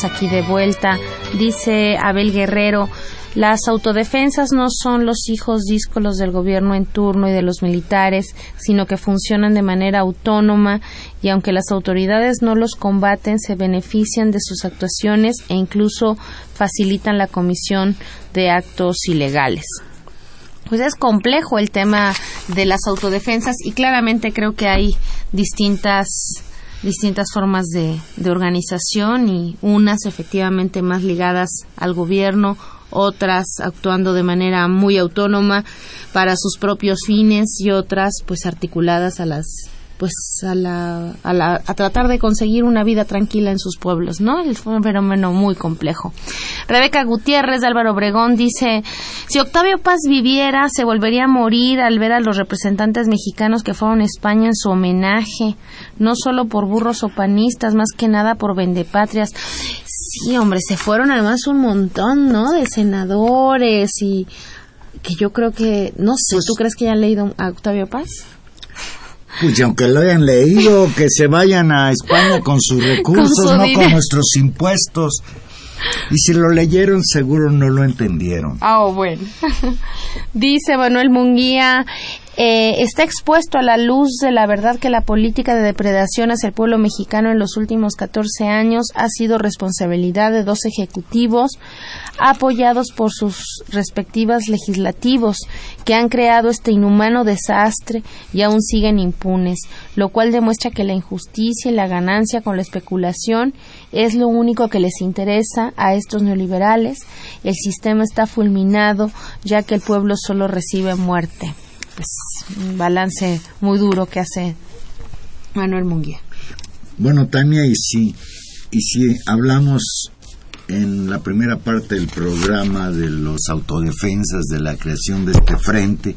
[SPEAKER 1] Aquí de vuelta. Dice Abel Guerrero, las autodefensas no son los hijos díscolos del gobierno en turno y de los militares, sino que funcionan de manera autónoma y aunque las autoridades no los combaten, se benefician de sus actuaciones e incluso facilitan la comisión de actos ilegales. Pues es complejo el tema de las autodefensas y claramente creo que hay distintas distintas formas de, de organización y unas efectivamente más ligadas al gobierno, otras actuando de manera muy autónoma para sus propios fines y otras pues articuladas a las pues a, la, a, la, a tratar de conseguir una vida tranquila en sus pueblos, ¿no? Es un fenómeno muy complejo. Rebeca Gutiérrez de Álvaro Obregón dice, si Octavio Paz viviera, se volvería a morir al ver a los representantes mexicanos que fueron a España en su homenaje, no solo por burros o panistas, más que nada por vendepatrias. Sí, hombre, se fueron además un montón, ¿no? De senadores y que yo creo que, no sé,
[SPEAKER 2] Pues
[SPEAKER 1] ¿tú crees que ya han leído a Octavio Paz?
[SPEAKER 2] Pues aunque lo hayan leído, que se vayan a España con sus recursos,
[SPEAKER 1] su
[SPEAKER 2] no con nuestros impuestos. Y si lo leyeron, seguro no lo entendieron.
[SPEAKER 1] Ah, bueno. Dice Manuel Munguía, eh, está expuesto a la luz de la verdad que la política de depredación hacia el pueblo mexicano en los últimos 14 años ha sido responsabilidad de dos ejecutivos apoyados por sus respectivas legislativos que han creado este inhumano desastre y aún siguen impunes, lo cual demuestra que la injusticia y la ganancia con la especulación es lo único que les interesa a estos neoliberales. El sistema está fulminado ya que el pueblo solo recibe muerte. Pues un balance muy duro que hace Manuel Munguía.
[SPEAKER 2] Bueno, Tania, y si, y si hablamos en la primera parte del programa de los autodefensas, de la creación de este frente,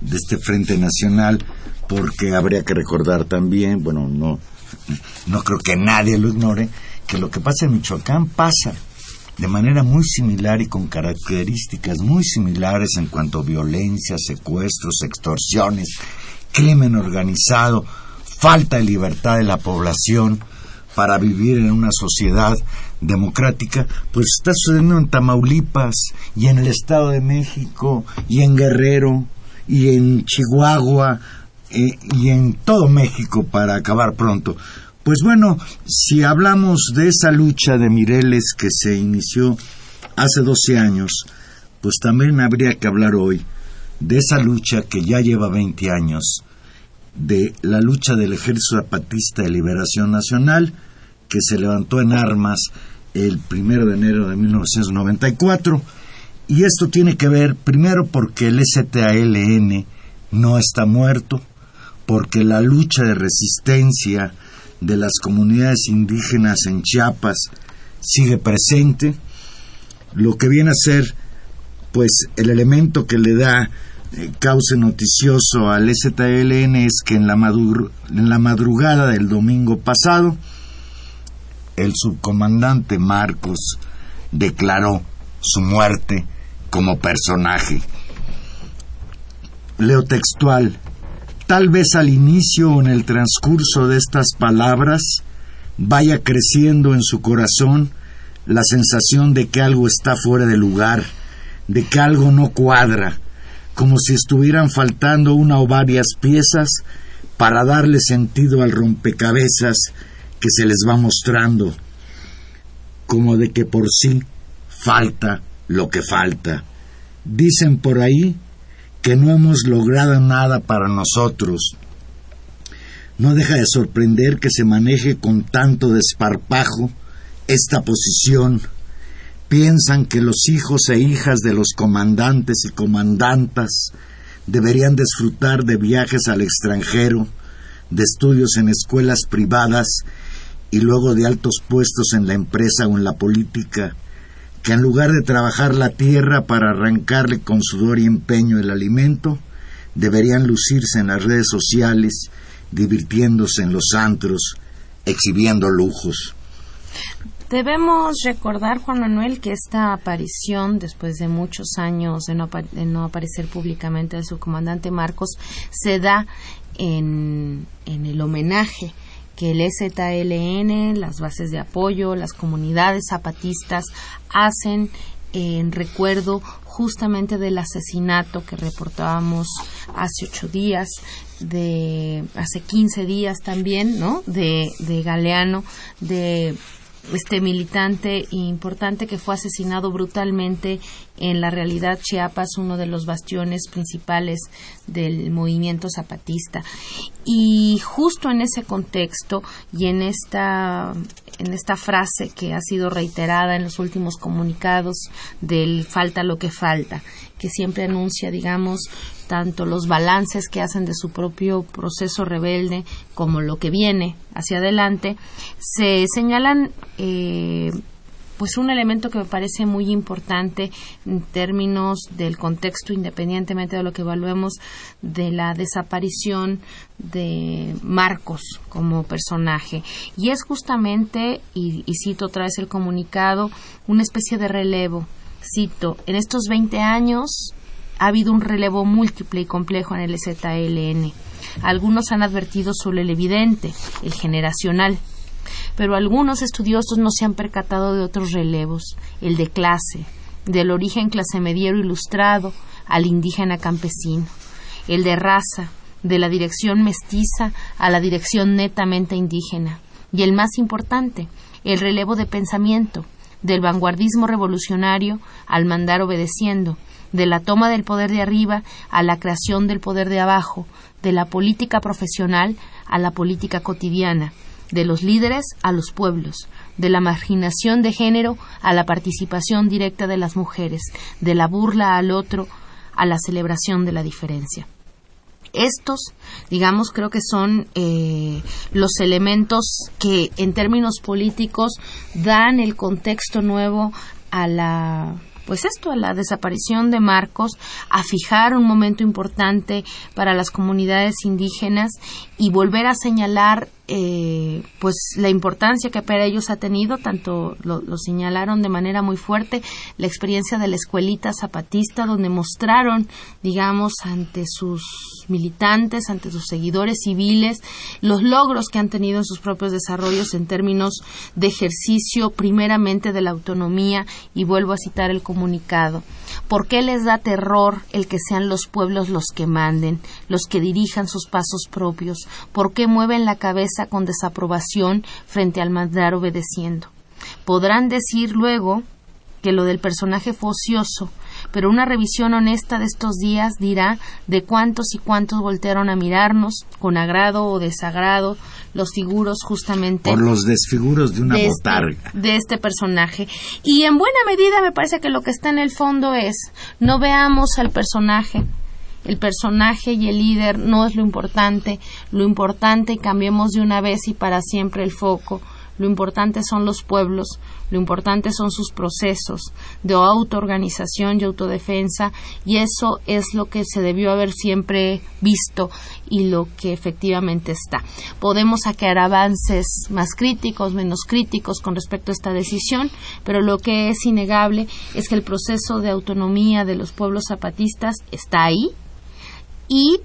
[SPEAKER 2] de este frente nacional, porque habría que recordar también, bueno, no, no creo que nadie lo ignore, que lo que pasa en Michoacán pasa de manera muy similar y con características muy similares en cuanto a violencia, secuestros, extorsiones, crimen organizado, falta de libertad de la población para vivir en una sociedad democrática, pues está sucediendo en Tamaulipas y en el Estado de México y en Guerrero y en Chihuahua eh, y en todo México para acabar pronto. Pues bueno, si hablamos de esa lucha de Mireles que se inició hace 12 años, pues también habría que hablar hoy de esa lucha que ya lleva 20 años, de la lucha del Ejército Zapatista de Liberación Nacional, que se levantó en armas el primero de enero de 1994. Y esto tiene que ver, primero, porque el STALN no está muerto, porque la lucha de resistencia de las comunidades indígenas en Chiapas sigue presente, lo que viene a ser pues el elemento que le da eh, cauce noticioso al STLN es que en la, en la madrugada del domingo pasado el subcomandante Marcos declaró su muerte como personaje. Leo textual, tal vez al inicio o en el transcurso de estas palabras vaya creciendo en su corazón la sensación de que algo está fuera de lugar, de que algo no cuadra, como si estuvieran faltando una o varias piezas para darle sentido al rompecabezas que se les va mostrando, como de que por sí falta lo que falta. Dicen por ahí que no hemos logrado nada para nosotros. No deja de sorprender que se maneje con tanto desparpajo esta posición. Piensan que los hijos e hijas de los comandantes y comandantas deberían disfrutar de viajes al extranjero, de estudios en escuelas privadas y luego de altos puestos en la empresa o en la política, que en lugar de trabajar la tierra para arrancarle con sudor y empeño el alimento, deberían lucirse en las redes sociales, divirtiéndose en los antros, exhibiendo lujos.
[SPEAKER 1] Debemos recordar, Juan Manuel, que esta aparición, después de muchos años de no, no aparecer públicamente de su comandante Marcos, se da en, en el homenaje que el EZLN, las bases de apoyo, las comunidades zapatistas hacen en recuerdo justamente del asesinato que reportábamos hace ocho días, de hace quince días también, ¿no? De, de Galeano, de este militante importante que fue asesinado brutalmente en la realidad Chiapas, uno de los bastiones principales del movimiento zapatista. Y justo en ese contexto y en esta, en esta frase que ha sido reiterada en los últimos comunicados del falta lo que falta, que siempre anuncia, digamos, tanto los balances que hacen de su propio proceso rebelde como lo que viene hacia adelante, se señalan eh, pues un elemento que me parece muy importante en términos del contexto, independientemente de lo que evaluemos, de la desaparición de Marcos como personaje. Y es justamente, y, y cito otra vez el comunicado, una especie de relevo. Cito, en estos 20 años ha habido un relevo múltiple y complejo en el ZLN. Algunos han advertido sobre el evidente, el generacional, pero algunos estudiosos no se han percatado de otros relevos, el de clase, del origen clase mediero ilustrado al indígena campesino, el de raza, de la dirección mestiza a la dirección netamente indígena, y el más importante, el relevo de pensamiento, del vanguardismo revolucionario al mandar obedeciendo, de la toma del poder de arriba a la creación del poder de abajo, de la política profesional a la política cotidiana, de los líderes a los pueblos, de la marginación de género a la participación directa de las mujeres, de la burla al otro a la celebración de la diferencia. Estos, digamos, creo que son eh, los elementos que en términos políticos dan el contexto nuevo a la pues esto, a la desaparición de Marcos, a fijar un momento importante para las comunidades indígenas y volver a señalar eh, pues la importancia que para ellos ha tenido, tanto lo, señalaron de manera muy fuerte, la experiencia de la escuelita zapatista, donde mostraron, digamos, ante sus militantes, ante sus seguidores civiles, los logros que han tenido en sus propios desarrollos en términos de ejercicio primeramente de la autonomía, y vuelvo a citar el comunicado. ¿Por qué les da terror el que sean los pueblos los que manden, los que dirijan sus pasos propios? ¿Por qué mueven la cabeza con desaprobación frente al mandar obedeciendo? Podrán decir luego que lo del personaje fue ocioso, pero una revisión honesta de estos días dirá de cuántos y cuántos voltearon a mirarnos con agrado o desagrado los figuros justamente
[SPEAKER 2] por los desfiguros de una
[SPEAKER 1] de
[SPEAKER 2] botarga
[SPEAKER 1] este, de este personaje y en buena medida me parece que lo que está en el fondo es no veamos al personaje el personaje y el líder no es lo importante lo importante cambiemos de una vez y para siempre el foco lo importante son los pueblos, lo importante son sus procesos de autoorganización y autodefensa y eso es lo que se debió haber siempre visto y lo que efectivamente está. Podemos sacar avances más críticos, menos críticos con respecto a esta decisión, pero lo que es innegable es que el proceso de autonomía de los pueblos zapatistas está ahí y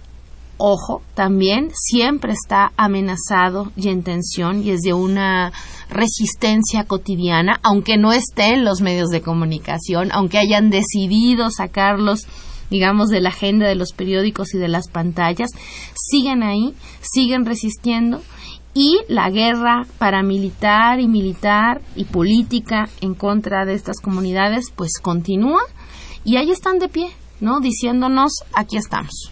[SPEAKER 1] ojo, también siempre está amenazado y en tensión y es de una resistencia cotidiana, aunque no esté en los medios de comunicación, aunque hayan decidido sacarlos digamos, de la agenda de los periódicos y de las pantallas, siguen ahí, siguen resistiendo y la guerra paramilitar y militar y política en contra de estas comunidades pues continúa y ahí están de pie, ¿no? Diciéndonos, aquí estamos.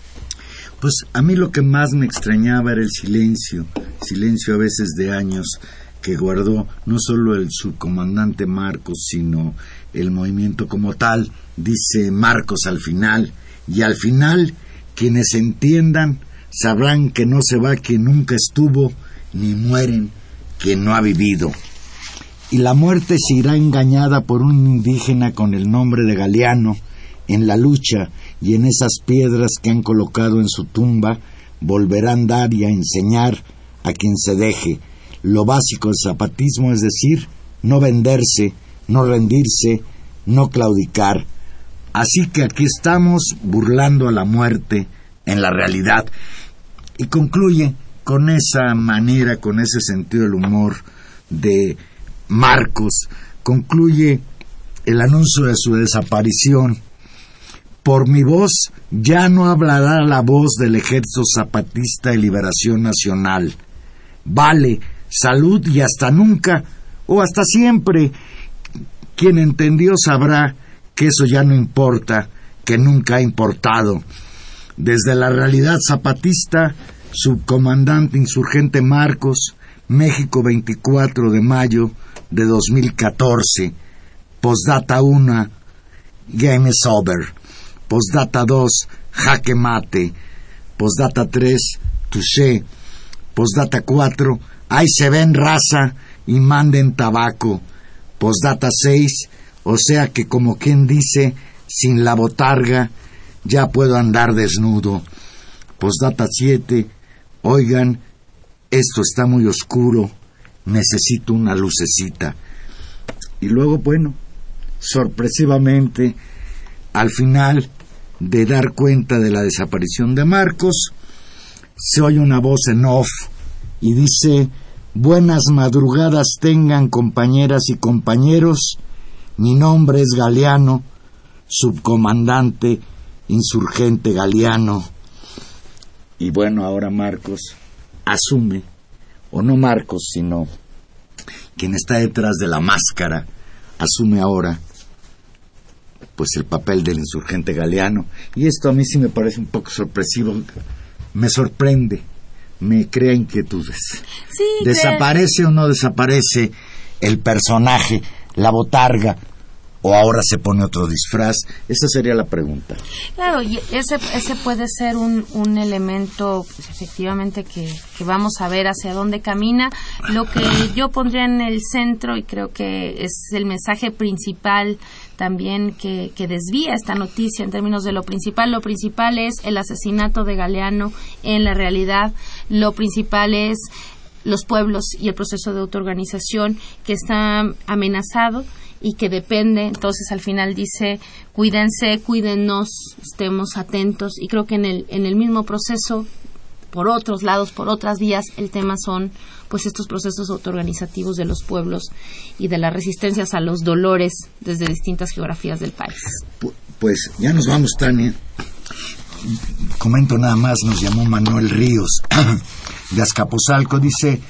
[SPEAKER 2] Pues a mí lo que más me extrañaba era el silencio, silencio a veces de años que guardó no solo el subcomandante Marcos, sino el movimiento como tal, dice Marcos al final, y al final quienes entiendan sabrán que no se va quien nunca estuvo, ni mueren quien no ha vivido. Y la muerte se irá engañada por un indígena con el nombre de Galeano en la lucha y en esas piedras que han colocado en su tumba volverán a dar y a enseñar a quien se deje lo básico del zapatismo, es decir, no venderse, no rendirse, no claudicar. Así que aquí estamos burlando a la muerte en la realidad. Y concluye con esa manera, con ese sentido del humor de Marcos, concluye el anuncio de su desaparición por mi voz ya no hablará la voz del Ejército Zapatista de Liberación Nacional. Vale, salud y hasta nunca, o hasta siempre. Quien entendió sabrá que eso ya no importa, que nunca ha importado. Desde la realidad zapatista, subcomandante insurgente Marcos, México 24 de mayo de 2014. Postdata 1, Game is over. Postdata 2, jaque mate. Postdata 3, touché. Postdata 4, ahí se ven raza y manden tabaco. Postdata 6, o sea que como quien dice, sin la botarga ya puedo andar desnudo. Postdata 7, oigan, esto está muy oscuro, necesito una lucecita. Y luego, bueno, sorpresivamente, al final de dar cuenta de la desaparición de Marcos, se oye una voz en off y dice, buenas madrugadas tengan compañeras y compañeros, mi nombre es Galeano, subcomandante insurgente Galeano. Y bueno, ahora Marcos asume, o no Marcos, sino quien está detrás de la máscara, asume ahora pues el papel del insurgente galeano. Y esto a mí sí me parece un poco sorpresivo, me sorprende, me crea inquietudes. ¿Desaparece o no desaparece el personaje, la botarga, o ahora se pone otro disfraz? Esa sería la pregunta.
[SPEAKER 1] Claro, y ese, ese puede ser un, un elemento, pues, efectivamente, que, vamos a ver hacia dónde camina. Lo que yo pondría en el centro, y creo que es el mensaje principal también que, que desvía esta noticia en términos de lo principal, lo principal es el asesinato de Galeano en la realidad, lo principal es los pueblos y el proceso de autoorganización que está amenazado y que depende, entonces al final dice, cuídense, cuídennos, estemos atentos y creo que en el, en el mismo proceso, por otros lados, por otras vías, el tema son pues estos procesos autoorganizativos de los pueblos y de las resistencias a los dolores desde distintas geografías del país.
[SPEAKER 2] Pues ya nos vamos, Tania. Comento nada más, nos llamó Manuel Ríos de Azcapotzalco, dice,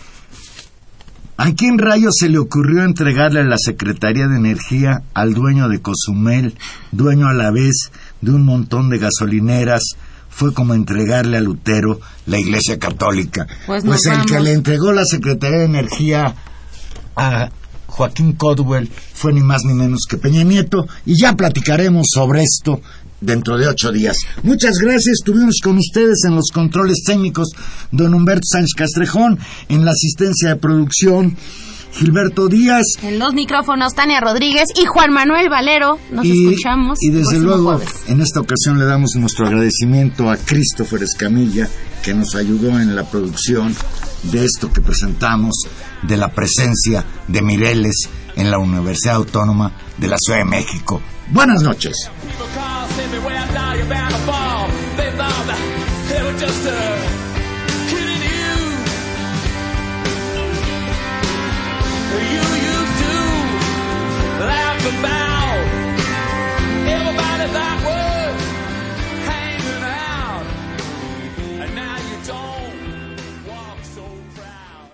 [SPEAKER 2] ¿A quién rayos se le ocurrió entregarle la Secretaría de Energía al dueño de Cozumel, dueño a la vez de un montón de gasolineras? Fue como entregarle a Lutero la Iglesia Católica.
[SPEAKER 1] Pues,
[SPEAKER 2] pues el que le entregó la Secretaría de Energía a Joaquín Codwell fue ni más ni menos que Peña Nieto y ya platicaremos sobre esto dentro de ocho días. Muchas gracias, estuvimos con ustedes en los controles técnicos don Humberto Sánchez Castrejón, en la asistencia de producción Gilberto Díaz
[SPEAKER 1] En los micrófonos, Tania Rodríguez y Juan Manuel Valero. Nos
[SPEAKER 2] y,
[SPEAKER 1] escuchamos.
[SPEAKER 2] y desde luego
[SPEAKER 1] jueves.
[SPEAKER 2] en esta ocasión le damos nuestro agradecimiento a Christopher Escamilla que nos ayudó en la producción de esto que presentamos de la presencia de Mireles en la Universidad Autónoma de la Ciudad de México. Buenas noches.
[SPEAKER 4] about